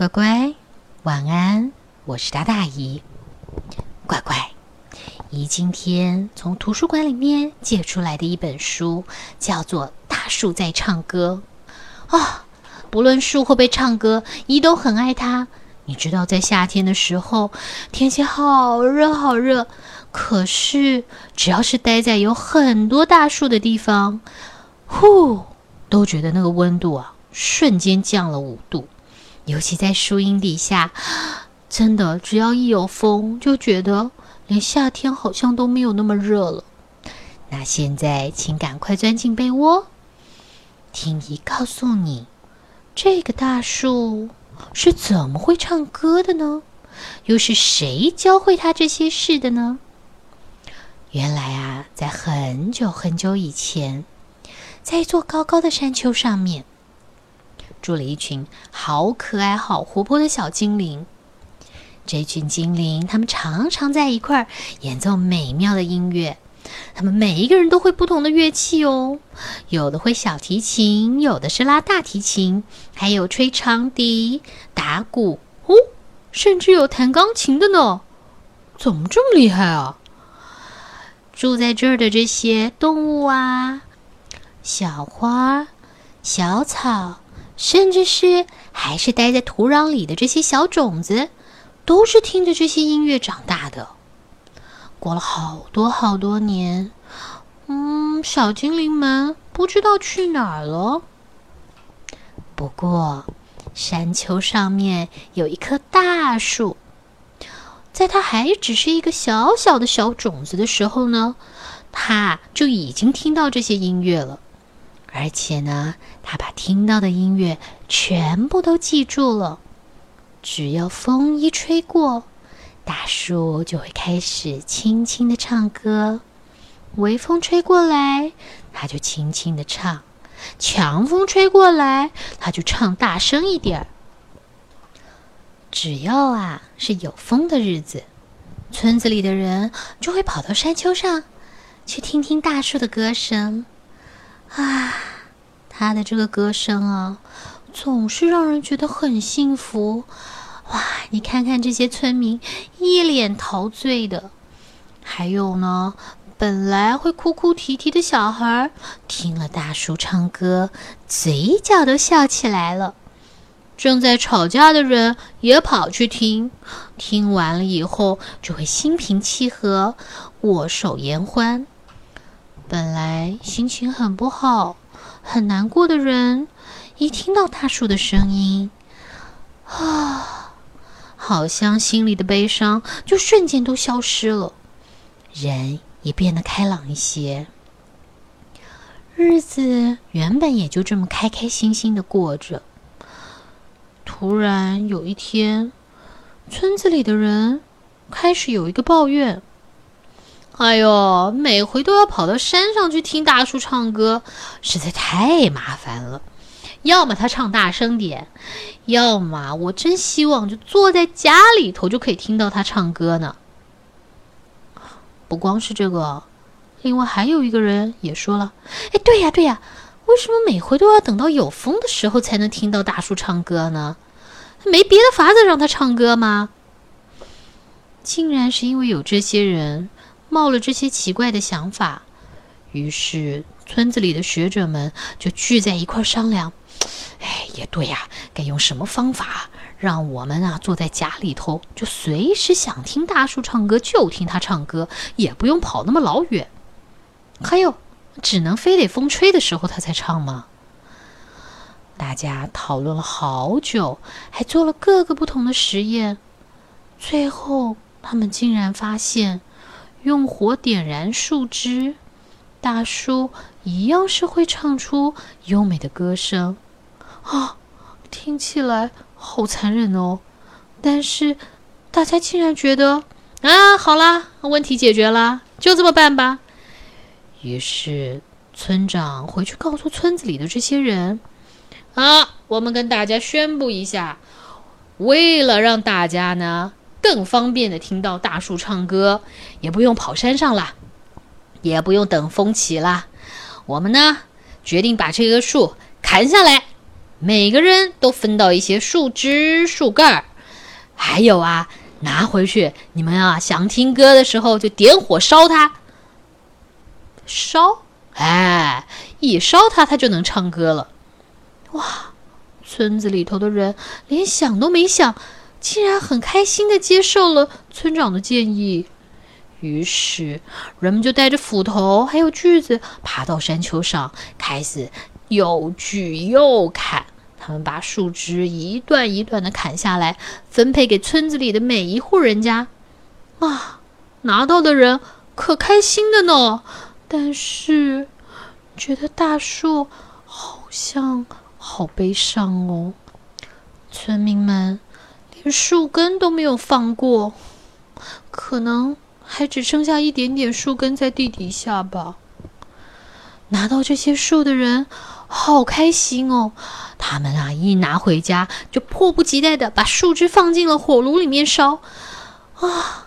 乖乖，晚安！我是大大姨。乖乖，姨今天从图书馆里面借出来的一本书，叫做《大树在唱歌》啊。不论树会不会唱歌，姨都很爱它。你知道，在夏天的时候，天气好热好热，可是只要是待在有很多大树的地方，呼，都觉得那个温度啊，瞬间降了五度。尤其在树荫底下，真的只要一有风，就觉得连夏天好像都没有那么热了。那现在，请赶快钻进被窝，听姨告诉你。这个大树是怎么会唱歌的呢？又是谁教会他这些事的呢？原来啊，在很久很久以前，在一座高高的山丘上面，住了一群好可爱、好活泼的小精灵。这群精灵，他们常常在一块儿演奏美妙的音乐。他们每一个人都会不同的乐器哦，有的会小提琴，有的是拉大提琴，还有吹长笛、打鼓哦，甚至有弹钢琴的呢。怎么这么厉害啊？住在这儿的这些动物啊，小花、小草，甚至是还是待在土壤里的这些小种子，都是听着这些音乐长大的。过了好多好多年，嗯，小精灵们不知道去哪儿了。不过，山丘上面有一棵大树，在它还只是一个小小的小种子的时候呢，它就已经听到这些音乐了，而且呢，它把听到的音乐全部都记住了。只要风一吹过。大树就会开始轻轻的唱歌，微风吹过来，它就轻轻的唱；强风吹过来，它就唱大声一点儿。只要啊是有风的日子，村子里的人就会跑到山丘上去听听大树的歌声。啊，他的这个歌声啊，总是让人觉得很幸福。哇，你看看这些村民一脸陶醉的，还有呢，本来会哭哭啼啼的小孩，听了大叔唱歌，嘴角都笑起来了。正在吵架的人也跑去听，听完了以后就会心平气和，握手言欢。本来心情很不好、很难过的人，一听到大树的声音，啊！好像心里的悲伤就瞬间都消失了，人也变得开朗一些。日子原本也就这么开开心心的过着。突然有一天，村子里的人开始有一个抱怨：“哎呦，每回都要跑到山上去听大叔唱歌，实在太麻烦了。”要么他唱大声点，要么我真希望就坐在家里头就可以听到他唱歌呢。不光是这个，另外还有一个人也说了：“哎，对呀对呀，为什么每回都要等到有风的时候才能听到大叔唱歌呢？没别的法子让他唱歌吗？”竟然是因为有这些人冒了这些奇怪的想法，于是村子里的学者们就聚在一块商量。哎，也对呀，该用什么方法让我们啊坐在家里头，就随时想听大树唱歌就听它唱歌，也不用跑那么老远。还有，只能非得风吹的时候它才唱吗？大家讨论了好久，还做了各个不同的实验，最后他们竟然发现，用火点燃树枝，大树一样是会唱出优美的歌声。啊，听起来好残忍哦！但是大家竟然觉得啊，好啦，问题解决了，就这么办吧。于是村长回去告诉村子里的这些人：啊，我们跟大家宣布一下，为了让大家呢更方便的听到大树唱歌，也不用跑山上了，也不用等风起了，我们呢决定把这棵树砍下来。每个人都分到一些树枝、树干儿，还有啊，拿回去，你们啊想听歌的时候就点火烧它，烧，哎，一烧它，它就能唱歌了。哇，村子里头的人连想都没想，竟然很开心的接受了村长的建议。于是，人们就带着斧头还有锯子，爬到山丘上，开始又锯又砍。他们把树枝一段一段的砍下来，分配给村子里的每一户人家。啊，拿到的人可开心的呢，但是觉得大树好像好悲伤哦。村民们连树根都没有放过，可能。还只剩下一点点树根在地底下吧。拿到这些树的人好开心哦，他们啊一拿回家就迫不及待的把树枝放进了火炉里面烧。啊，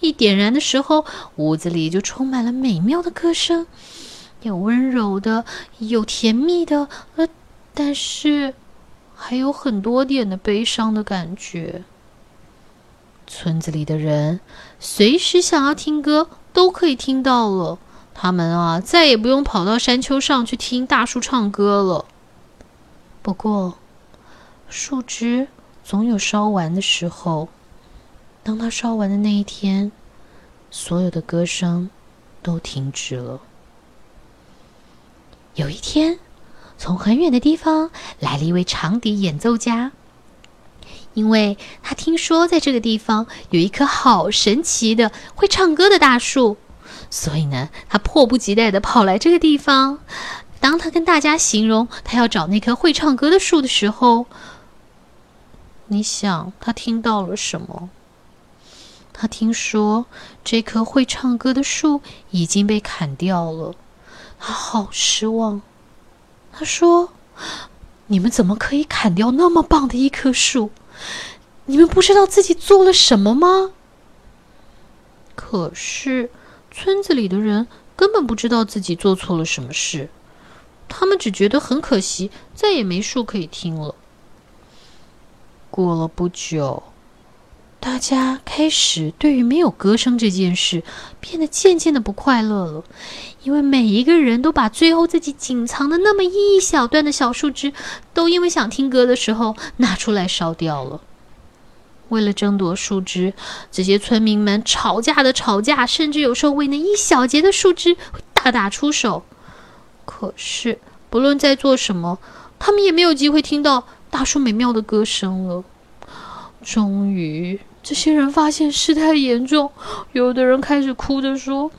一点燃的时候，屋子里就充满了美妙的歌声，有温柔的，有甜蜜的，呃，但是还有很多点的悲伤的感觉。村子里的人随时想要听歌都可以听到了，他们啊再也不用跑到山丘上去听大树唱歌了。不过，树枝总有烧完的时候。当它烧完的那一天，所有的歌声都停止了。有一天，从很远的地方来了一位长笛演奏家。因为他听说在这个地方有一棵好神奇的会唱歌的大树，所以呢，他迫不及待地跑来这个地方。当他跟大家形容他要找那棵会唱歌的树的时候，你想他听到了什么？他听说这棵会唱歌的树已经被砍掉了，他好失望。他说：“你们怎么可以砍掉那么棒的一棵树？”你们不知道自己做了什么吗？可是村子里的人根本不知道自己做错了什么事，他们只觉得很可惜，再也没树可以听了。过了不久，大家开始对于没有歌声这件事变得渐渐的不快乐了，因为每一个人都把最后自己仅藏的那么一小段的小树枝，都因为想听歌的时候拿出来烧掉了。为了争夺树枝，这些村民们吵架的吵架，甚至有时候为那一小节的树枝会大打出手。可是，不论在做什么，他们也没有机会听到大树美妙的歌声了。终于，这些人发现事态严重，有的人开始哭着说：“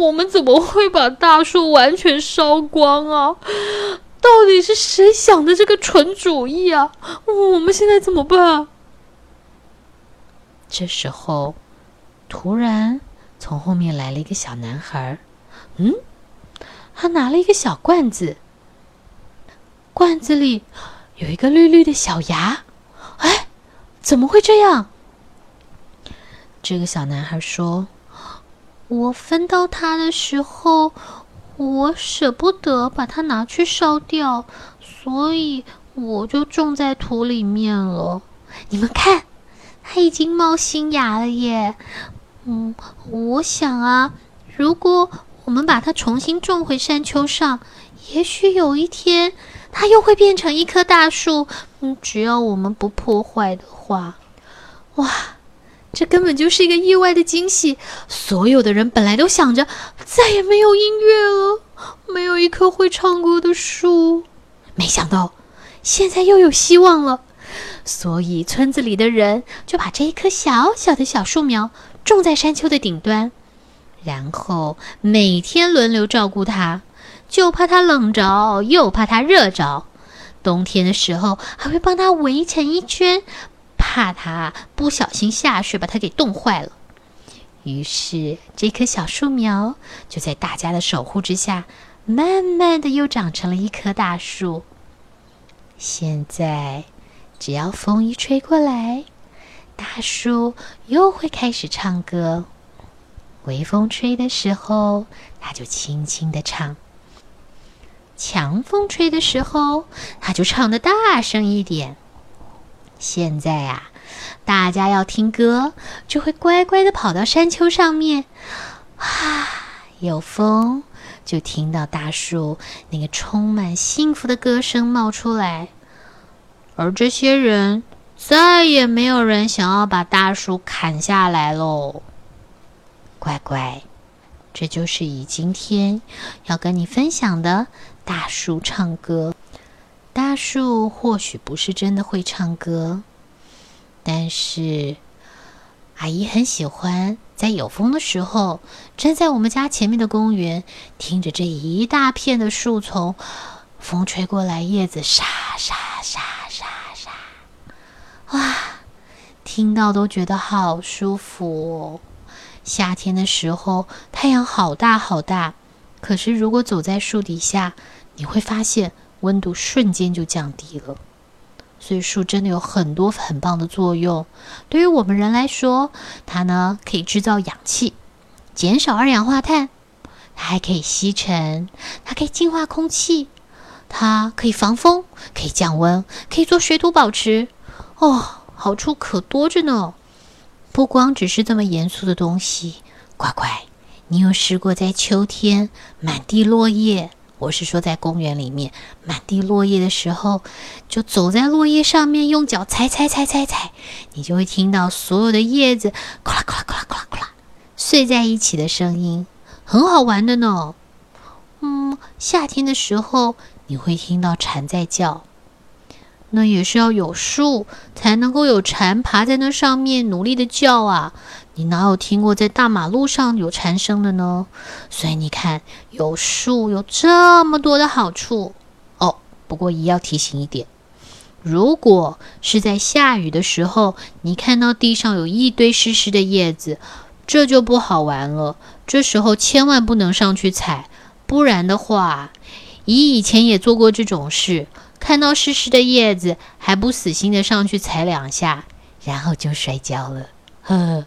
我们怎么会把大树完全烧光啊？到底是谁想的这个蠢主意啊？我们现在怎么办？”这时候，突然从后面来了一个小男孩。嗯，他拿了一个小罐子，罐子里有一个绿绿的小芽。怎么会这样？这个小男孩说：“我分到它的时候，我舍不得把它拿去烧掉，所以我就种在土里面了。你们看。”它已经冒新芽了耶，嗯，我想啊，如果我们把它重新种回山丘上，也许有一天它又会变成一棵大树。嗯，只要我们不破坏的话，哇，这根本就是一个意外的惊喜！所有的人本来都想着再也没有音乐了，没有一棵会唱歌的树，没想到现在又有希望了。所以，村子里的人就把这一棵小小的小树苗种在山丘的顶端，然后每天轮流照顾它，就怕它冷着，又怕它热着。冬天的时候，还会帮它围成一圈，怕它不小心下雪把它给冻坏了。于是，这棵小树苗就在大家的守护之下，慢慢的又长成了一棵大树。现在。只要风一吹过来，大树又会开始唱歌。微风吹的时候，它就轻轻的唱。强风吹的时候，它就唱的大声一点。现在啊，大家要听歌，就会乖乖的跑到山丘上面。啊，有风，就听到大树那个充满幸福的歌声冒出来。而这些人，再也没有人想要把大树砍下来喽。乖乖，这就是以今天要跟你分享的大树唱歌。大树或许不是真的会唱歌，但是阿姨很喜欢在有风的时候，站在我们家前面的公园，听着这一大片的树丛，风吹过来，叶子沙沙沙沙沙，哇，听到都觉得好舒服哦。夏天的时候，太阳好大好大，可是如果走在树底下，你会发现。温度瞬间就降低了，所以树真的有很多很棒的作用。对于我们人来说，它呢可以制造氧气，减少二氧化碳；它还可以吸尘，它可以净化空气，它可以防风，可以降温，可以做水土保持。哦，好处可多着呢！不光只是这么严肃的东西，乖乖，你有试过在秋天满地落叶？我是说，在公园里面满地落叶的时候，就走在落叶上面，用脚踩踩踩踩踩，你就会听到所有的叶子“咔啦咔啦咔啦咔啦咔啦”碎在一起的声音，很好玩的呢。嗯，夏天的时候你会听到蝉在叫，那也是要有树才能够有蝉爬在那上面努力的叫啊。你哪有听过在大马路上有蝉声的呢？所以你看，有树有这么多的好处哦。不过也要提醒一点，如果是在下雨的时候，你看到地上有一堆湿湿的叶子，这就不好玩了。这时候千万不能上去踩，不然的话，姨以前也做过这种事，看到湿湿的叶子还不死心的上去踩两下，然后就摔跤了。呵呵。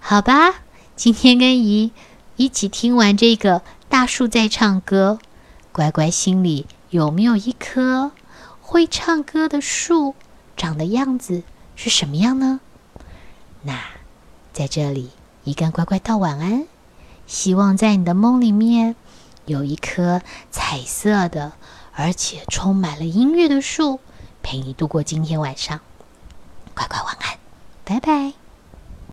好吧，今天跟姨一起听完这个大树在唱歌，乖乖心里有没有一棵会唱歌的树？长的样子是什么样呢？那在这里，姨跟乖乖道晚安，希望在你的梦里面有一棵彩色的，而且充满了音乐的树，陪你度过今天晚上。乖乖晚安，拜拜。